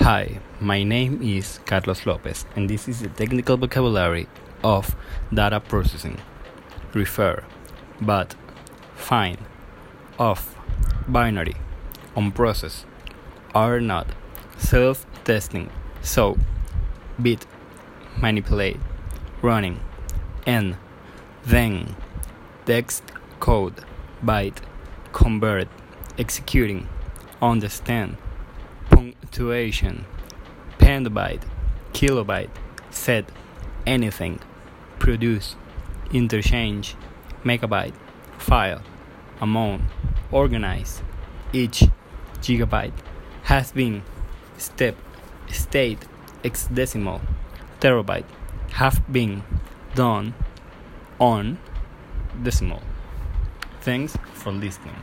Hi, my name is Carlos Lopez, and this is the technical vocabulary of data processing. Refer, but, find, of, binary, on process, are not, self testing, so, bit, manipulate, running, and, then, text, code, byte, convert, executing, understand punctuation, petabyte, kilobyte, set, anything, produce, interchange, megabyte, file, amount, organize, each, gigabyte, has been, step, state, hexadecimal, terabyte, have been, done, on, decimal. Thanks for listening.